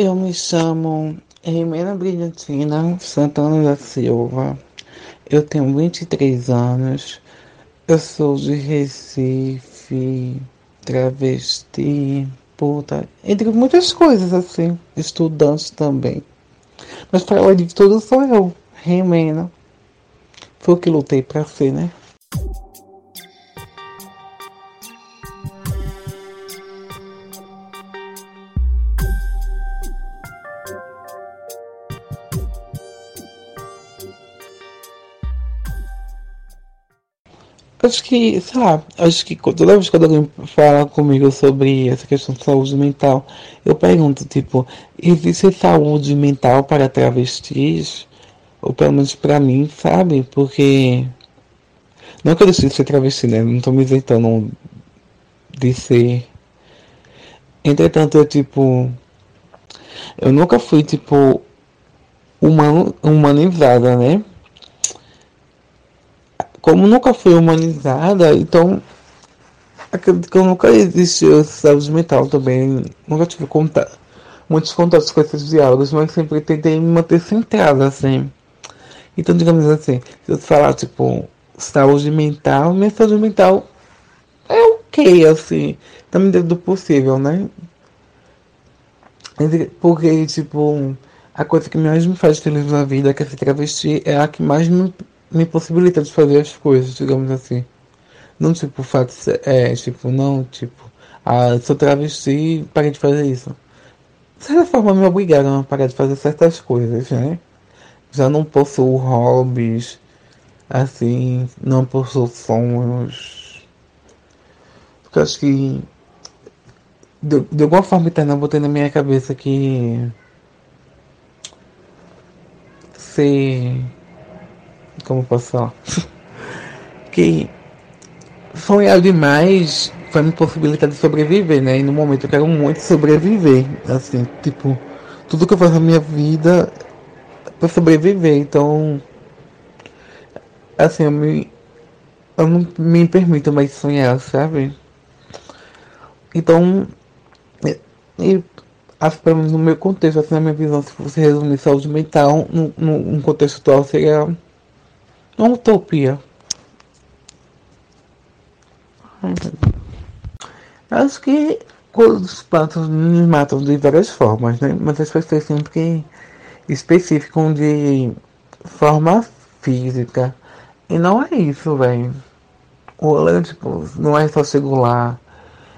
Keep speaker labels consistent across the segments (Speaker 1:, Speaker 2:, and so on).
Speaker 1: Eu me chamo Rimena Brilhantina Santana da Silva. Eu tenho 23 anos. Eu sou de Recife, travesti, puta, entre muitas coisas assim, estudante também. Mas para lá de tudo sou eu, Rimena. Foi o que lutei para ser, né? Acho que, sei lá, acho que toda vez que alguém fala comigo sobre essa questão de saúde mental, eu pergunto, tipo, existe saúde mental para travestis? Ou pelo menos para mim, sabe? Porque. Não que eu decidi ser travesti, né? Não tô me isentando de ser. Entretanto, eu, tipo. Eu nunca fui, tipo. Human, humanizada, né? Como nunca foi humanizada, então acredito que eu nunca existiu saúde mental também. Nunca tive contato, muitos contatos com esses diálogos, mas sempre tentei me manter centrada, assim. Então, digamos assim, se eu falar, tipo, saúde mental, minha saúde mental é ok, assim, também dentro do possível, né? Porque, tipo, a coisa que mais me faz feliz na vida, que é ser travesti, é a que mais me me possibilita de fazer as coisas, digamos assim. Não tipo fato é, tipo, não, tipo, ah, sou travesti parei de fazer isso. De certa forma me obrigaram a parar de fazer certas coisas, né? Já não possuo hobbies, assim, não possuo sonhos. Porque acho que de, de alguma forma interna eu botei na minha cabeça que ser como posso falar? que sonhar demais vai me possibilitar de sobreviver, né? E no momento eu quero muito sobreviver. Assim, tipo, tudo que eu faço na minha vida é pra sobreviver. Então, assim, eu, me, eu não me permito mais sonhar, sabe? Então, e, e acho pelo menos no meu contexto, assim, na minha visão, se fosse resumir saúde mental, num, num contexto atual, seria uma utopia. Acho que os plantas nos matam de várias formas, né? Mas as pessoas sempre especificam de forma física. E não é isso, velho. O Alan, tipo, não é só lá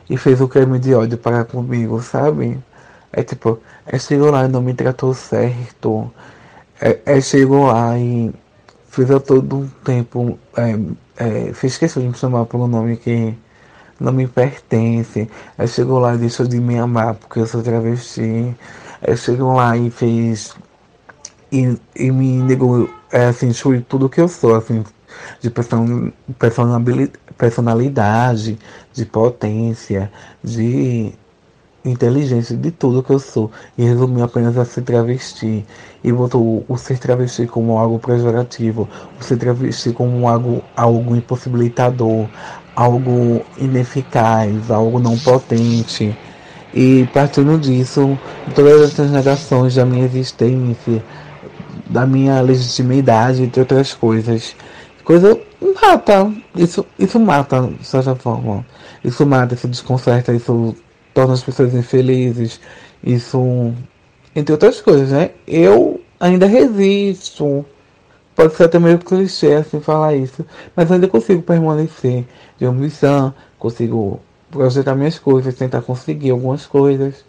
Speaker 1: e fez o crime de ódio para comigo, sabe? É tipo, é chegou lá e não me tratou certo. É, é chegou lá e fiz a todo tempo, é, é, de me chamar pelo nome que não me pertence. Aí chegou lá e deixou de me amar porque eu sou travesti. Aí chegou lá e fez. E, e me negou, é, assim, tudo que eu sou, assim, de person, personalidade, de potência, de inteligência de tudo que eu sou. E resumiu apenas a ser travesti e botou o ser travesti como algo pejorativo, o ser travesti como algo, algo impossibilitador, algo ineficaz, algo não potente. E partindo disso, todas essas negações da minha existência, da minha legitimidade, entre outras coisas, coisa mata, isso, isso mata de certa forma. Isso mata, isso desconcerta, isso torna as pessoas infelizes, isso, entre outras coisas, né? Eu ainda resisto. Pode ser até meio clichê assim falar isso, mas ainda consigo permanecer de ambição, consigo projetar minhas coisas, tentar conseguir algumas coisas,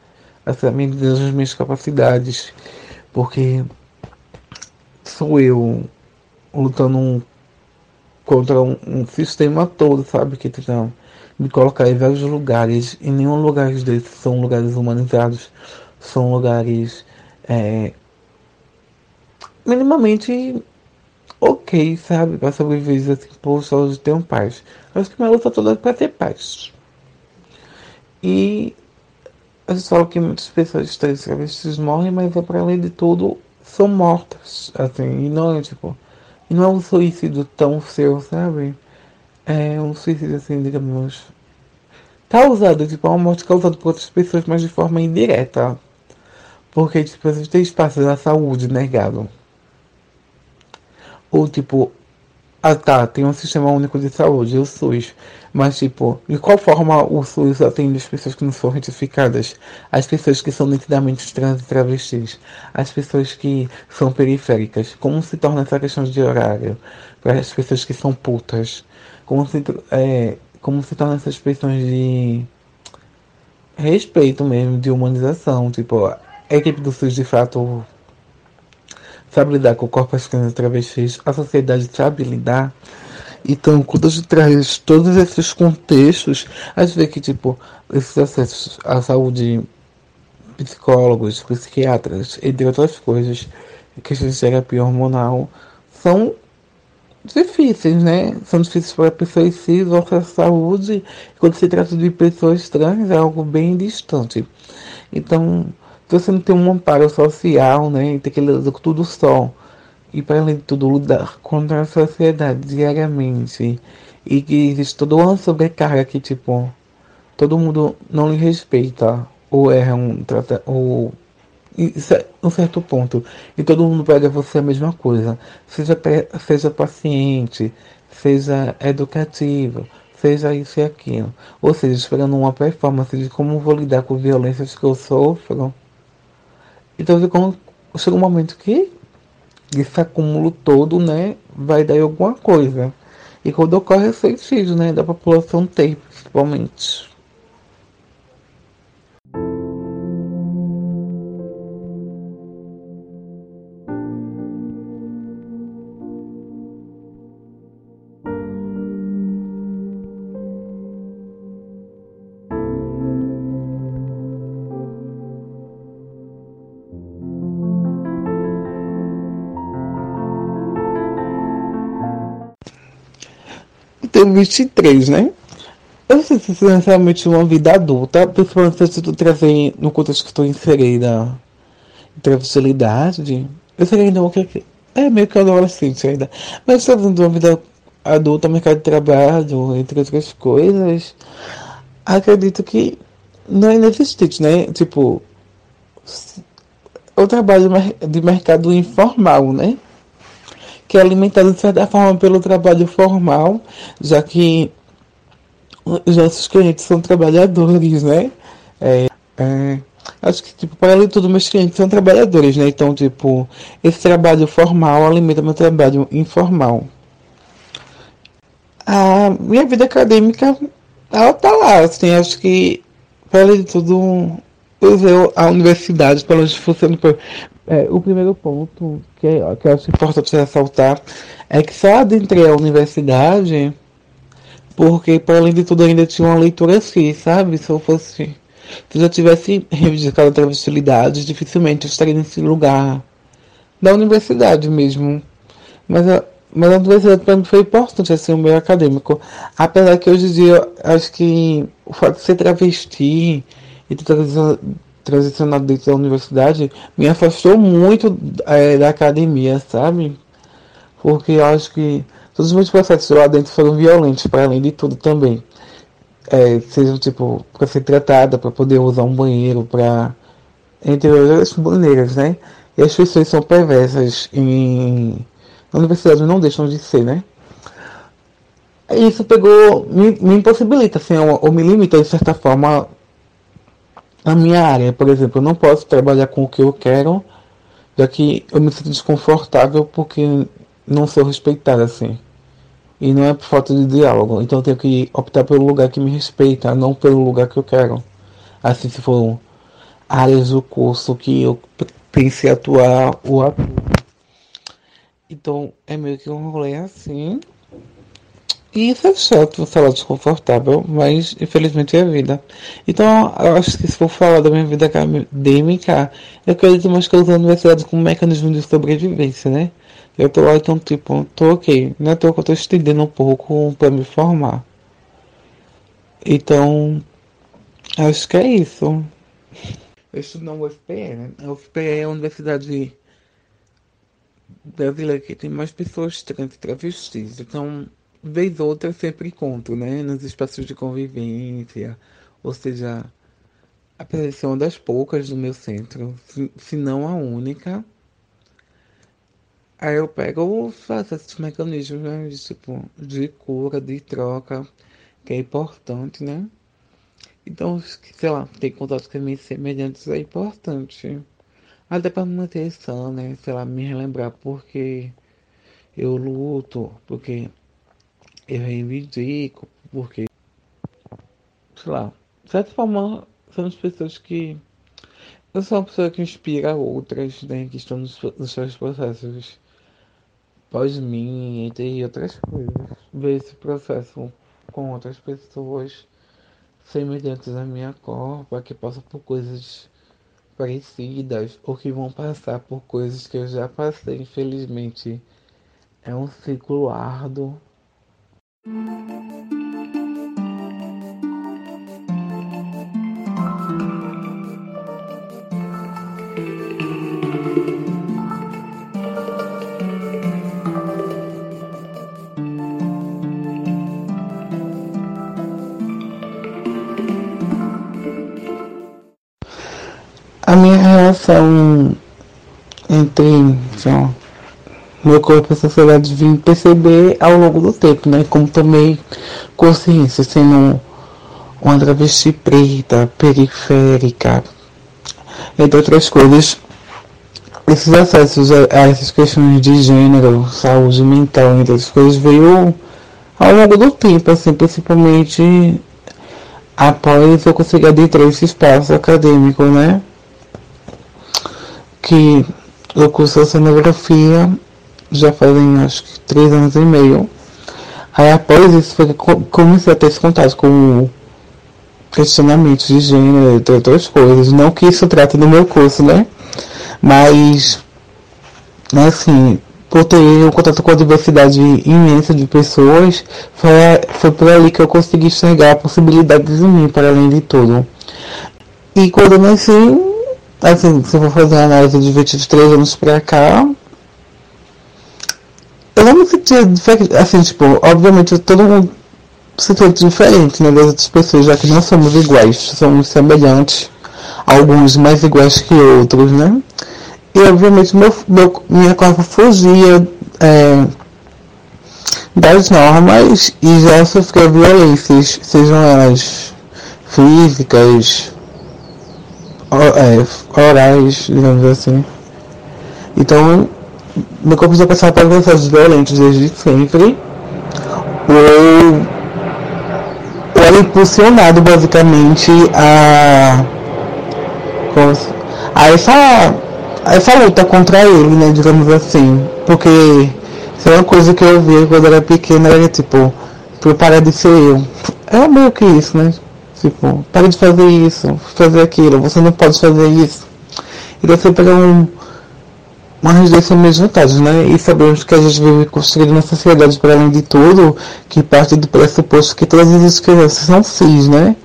Speaker 1: assim, medida das minhas capacidades, porque sou eu lutando contra um, um sistema todo, sabe? Que então, me colocar em vários lugares, e nenhum lugar desses são lugares humanizados, são lugares é, minimamente ok, sabe? Para sobreviver assim, por só de ter um paz. Acho que minha luta toda é para ter paz. E a gente fala que muitas pessoas trans travestis morrem, mas é para além de tudo, são mortas. Assim, e não é tipo. E não é um suicídio tão seu, sabe? É um suicídio assim, digamos, causado, tipo, uma morte causada por outras pessoas, mas de forma indireta. Porque, tipo, existem espaços da saúde negado. Ou, tipo, ah tá, tem um sistema único de saúde, o SUS. Mas, tipo, de qual forma o SUS atende as pessoas que não são retificadas? As pessoas que são nitidamente trans e travestis? As pessoas que são periféricas? Como se torna essa questão de horário? Para as pessoas que são putas? Como se, é, como se essas questões de respeito mesmo, de humanização? Tipo, a equipe do SUS de fato sabe lidar com corpos trans e travestis? A sociedade sabe lidar? Então, quando a gente traz todos esses contextos, a gente vê que, tipo, esses acessos à saúde, psicólogos, psiquiatras, entre outras coisas, questões de terapia hormonal, são difíceis, né? São difíceis para pessoas cis ou para a saúde. Quando se trata de pessoas trans, é algo bem distante. Então, se você não tem um amparo social, né? Tem que lidar com tudo só e para além de tudo lutar contra a sociedade diariamente e que existe toda uma sobrecarga que tipo todo mundo não lhe respeita ou erra um trata ou um certo ponto e todo mundo pede a você a mesma coisa seja seja paciente seja educativo seja isso e aquilo ou seja esperando uma performance de como vou lidar com violências que eu sofro então chega um momento que esse acúmulo todo, né, vai dar alguma coisa. E quando ocorre o suicídio, né, da população ter, principalmente. Tenho 23, né? Eu não sei se isso é necessariamente uma vida adulta, principalmente se eu trazer no contexto que estou inserida em travestilidade. Eu sei ainda que é meio que adolescente ainda. Mas trazendo uma vida adulta, mercado de trabalho, entre outras coisas, acredito que não é inexistente, né? Tipo, o trabalho de mercado informal, né? Que é alimentado de certa forma pelo trabalho formal, já que os nossos clientes são trabalhadores, né? É, é, acho que, tipo, para além de tudo, meus clientes são trabalhadores, né? Então, tipo, esse trabalho formal alimenta meu trabalho informal. A minha vida acadêmica, ela tá lá, assim, acho que, para além de tudo, eu a universidade, pelo menos funciona é, o primeiro ponto que, que eu acho importante ressaltar é que só adentrei a universidade porque, para além de tudo, ainda tinha uma leitura assim, sabe? Se eu fosse. Se eu já tivesse reivindicado a travestilidade, dificilmente eu estaria nesse lugar da universidade mesmo. Mas a, mas a universidade para mim foi importante, assim, o meio acadêmico. Apesar que hoje em dia, acho que o fato de ser travesti e ter transicionado dentro da universidade me afastou muito é, da academia, sabe? Porque eu acho que todos os meus processos lá dentro foram violentos, para além de tudo também. É, sejam tipo, para ser tratada, para poder usar um banheiro, para. Entre outras maneiras, né? E as pessoas são perversas em. Na universidade não deixam de ser, né? Isso pegou. me, me impossibilita, assim, ou, ou me limita de certa forma a minha área, por exemplo, eu não posso trabalhar com o que eu quero, já que eu me sinto desconfortável porque não sou respeitado assim. E não é por falta de diálogo. Então eu tenho que optar pelo lugar que me respeita, não pelo lugar que eu quero. Assim, se for áreas do curso que eu pensei atuar ou atuo. Então é meio que um rolê assim. E isso é chato, lá, desconfortável, mas infelizmente é a vida. Então, eu acho que se for falar da minha vida acadêmica, eu acredito mais que eu uso a universidade como mecanismo de sobrevivência, né? Eu tô lá, então, tipo, tô ok. Não é que eu tô estendendo um pouco para me formar. Então, acho que é isso. Eu estudo na UFPE, né? A UFPE é a universidade brasileira que tem mais pessoas trans e travestis. Então, vez ou outra eu sempre encontro, né? Nos espaços de convivência, ou seja, apesar de uma das poucas do meu centro, se, não a única, aí eu pego faço esses mecanismos né, de, tipo, de cura, de troca, que é importante, né? Então, sei lá, ter contato com meus semelhantes é importante. Até para manter sã, né? Sei lá, me relembrar porque eu luto, porque eu reivindico, porque, sei lá, de certa forma, as pessoas que. Eu sou uma pessoa que inspira outras, né? Que estão nos, nos seus processos pós mim, entre outras coisas. Ver esse processo com outras pessoas semelhantes à minha cor, para que passam por coisas parecidas ou que vão passar por coisas que eu já passei, infelizmente. É um ciclo árduo. A minha relação entre então, meu corpo e a sociedade vim perceber ao longo do tempo, né? Como tomei consciência, sendo uma travesti preta, periférica, entre outras coisas, esses acessos a, a essas questões de gênero, saúde mental, entre outras coisas, veio ao longo do tempo, assim, principalmente após eu conseguir adentrar esse espaço acadêmico, né? que eu curso oceanografia já fazem acho que três anos e meio. Aí após isso foi que comecei a ter esse contato com questionamentos de gênero e outras coisas. Não que isso trate do meu curso, né? Mas né, assim, por ter um contato com a diversidade imensa de pessoas, foi, foi por ali que eu consegui enxergar possibilidades em mim, para além de tudo. E quando eu nasci, assim, se eu for fazer uma análise de 23 anos pra cá, eu não me sentia assim, tipo, obviamente todo mundo se sente diferente, né, das outras pessoas, já que não somos iguais, somos semelhantes, alguns mais iguais que outros, né, e obviamente meu, meu, minha corpo fugia é, das normas e já sofria violências, sejam elas físicas, é, orais, digamos assim. Então, meu corpo já passava por processos violentos desde sempre. Ou, ou era impulsionado basicamente a, a essa, a essa luta contra ele, né, digamos assim. Porque se é uma coisa que eu via quando era pequena era tipo, por parar de ser eu. É meio que isso, né? Tipo, para de fazer isso, fazer aquilo, você não pode fazer isso. E você pegar um, uma residência meio vontades, né? E sabemos que a gente vive construindo uma sociedade, para além de tudo, que parte do pressuposto que todas as crianças são cis, né?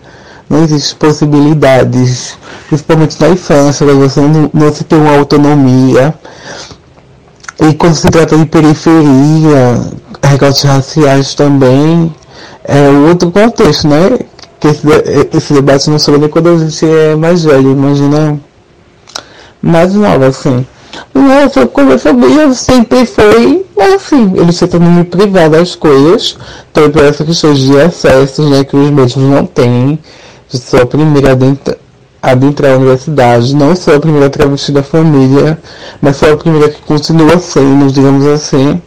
Speaker 1: Não existem possibilidades, principalmente na infância, você não, não se tem uma autonomia. E quando se trata de periferia, recortes raciais também, é outro contexto, né? que esse, esse debate não nem quando a gente é mais velho, imagina mais nova, assim. Nossa, como eu sempre foi assim, eles tentando me privar das coisas, também por essa questão de acesso, né, que os médicos não têm, de sou a primeira a adentrar a universidade, não sou a primeira travesti da família, mas sou a primeira que continua sendo, digamos assim,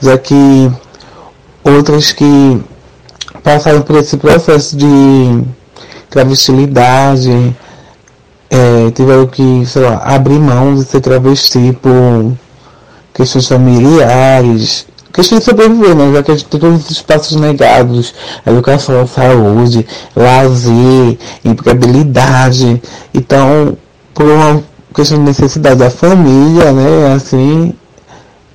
Speaker 1: já que outras que passaram por esse processo de travestilidade, é, tiveram que, sei lá, abrir mão de ser travesti por questões familiares, questões de sobreviver, né? Já que a gente tem todos os espaços negados, educação, saúde, lazer, empregabilidade. Então, por uma questão de necessidade da família, né? Assim,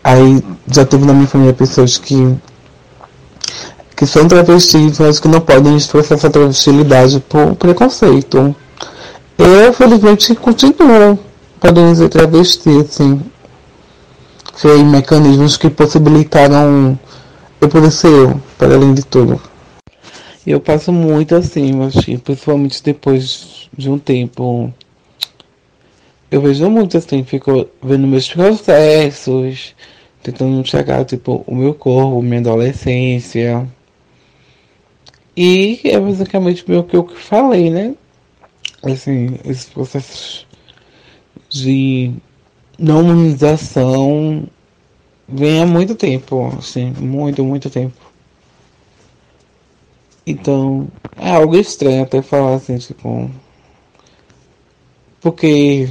Speaker 1: aí já teve na minha família pessoas que que são travestis, mas que não podem expressar essa travestilidade por preconceito. Eu, felizmente, continuo podendo ser travesti, assim. Foi mecanismos que possibilitaram eu poder ser eu, para além de tudo. Eu passo muito assim, acho que principalmente depois de um tempo. Eu vejo muito assim, fico vendo meus processos, tentando enxergar tipo, o meu corpo, minha adolescência. E é basicamente meio que eu falei, né? Assim, esses processos de não humanização vem há muito tempo, assim, muito, muito tempo. Então, é algo estranho até falar assim, tipo. Porque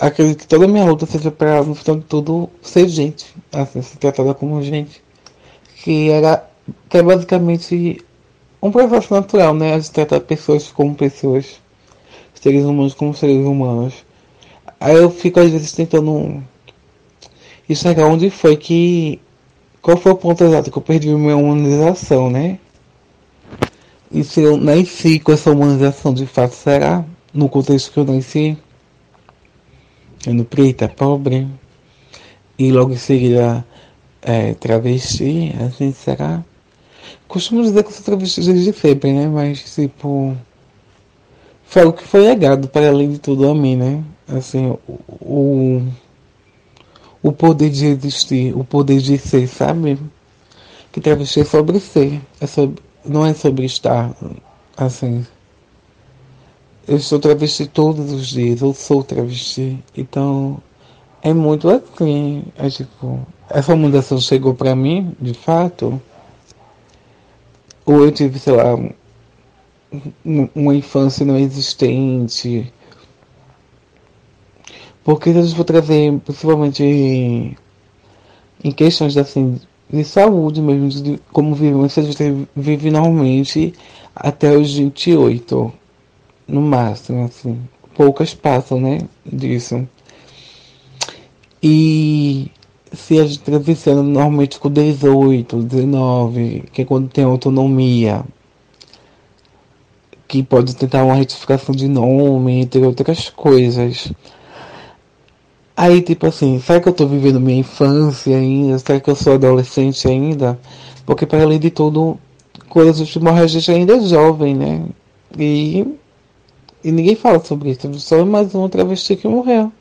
Speaker 1: acredito que toda a minha luta seja para, no final de tudo, ser gente, assim, ser tratada como gente. Que era. Que é basicamente um processo natural, né? A gente tratar pessoas como pessoas, seres humanos como seres humanos. Aí eu fico às vezes tentando enxergar onde foi que. Qual foi o ponto exato que eu perdi minha humanização, né? E se eu nasci com essa humanização de fato, será? No contexto que eu nasci, sendo preta, pobre, e logo em seguida é, travesti, assim, será? Costumo dizer que eu sou travesti desde sempre, né? Mas, tipo, foi algo que foi legado para além de tudo a mim, né? Assim, o, o, poder de existir, o poder de ser, sabe? Que travesti é sobre ser, é sobre não é sobre estar assim. Eu estou travesti todos os dias, eu sou travesti. Então é muito assim. É tipo, essa mudança chegou para mim, de fato. Ou eu tive, sei lá, uma infância não existente. Porque se a gente for trazer, principalmente em questões assim, de saúde mesmo, de como vivemos, a gente vive normalmente até os 28, no máximo, assim. Poucas passam, né, disso. E se a gente transiciona normalmente com 18, 19, que é quando tem autonomia, que pode tentar uma retificação de nome, entre outras coisas. Aí, tipo assim, será que eu tô vivendo minha infância ainda? Será que eu sou adolescente ainda? Porque, para além de tudo, coisas a gente ainda é jovem, né? E, e ninguém fala sobre isso. Só mais um travesti que morreu.